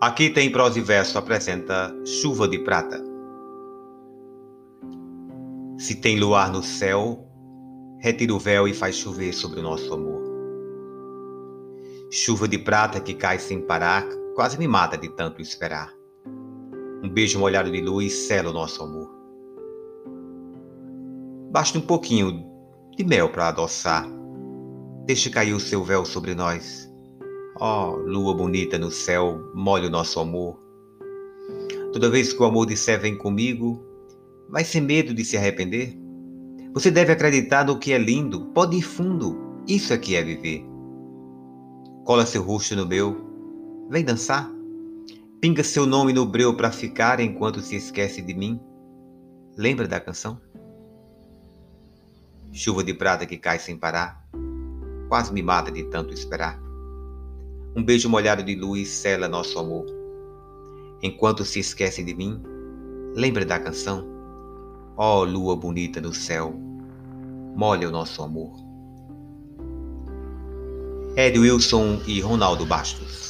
Aqui tem prosa e verso apresenta Chuva de Prata. Se tem luar no céu, retira o véu e faz chover sobre o nosso amor. Chuva de prata que cai sem parar, quase me mata de tanto esperar. Um beijo molhado de luz sela o nosso amor. Basta um pouquinho de mel para adoçar. Deixe cair o seu véu sobre nós Ó, oh, lua bonita no céu, molhe o nosso amor. Toda vez que o amor disser vem comigo, vai sem medo de se arrepender? Você deve acreditar no que é lindo, pode ir fundo, isso aqui é viver. Cola seu rosto no meu, vem dançar. Pinga seu nome no breu para ficar enquanto se esquece de mim. Lembra da canção? Chuva de prata que cai sem parar, quase me mata de tanto esperar. Um beijo molhado de luz sela nosso amor. Enquanto se esquecem de mim, lembre da canção. Ó oh, lua bonita no céu, molha o nosso amor. Ed Wilson e Ronaldo Bastos.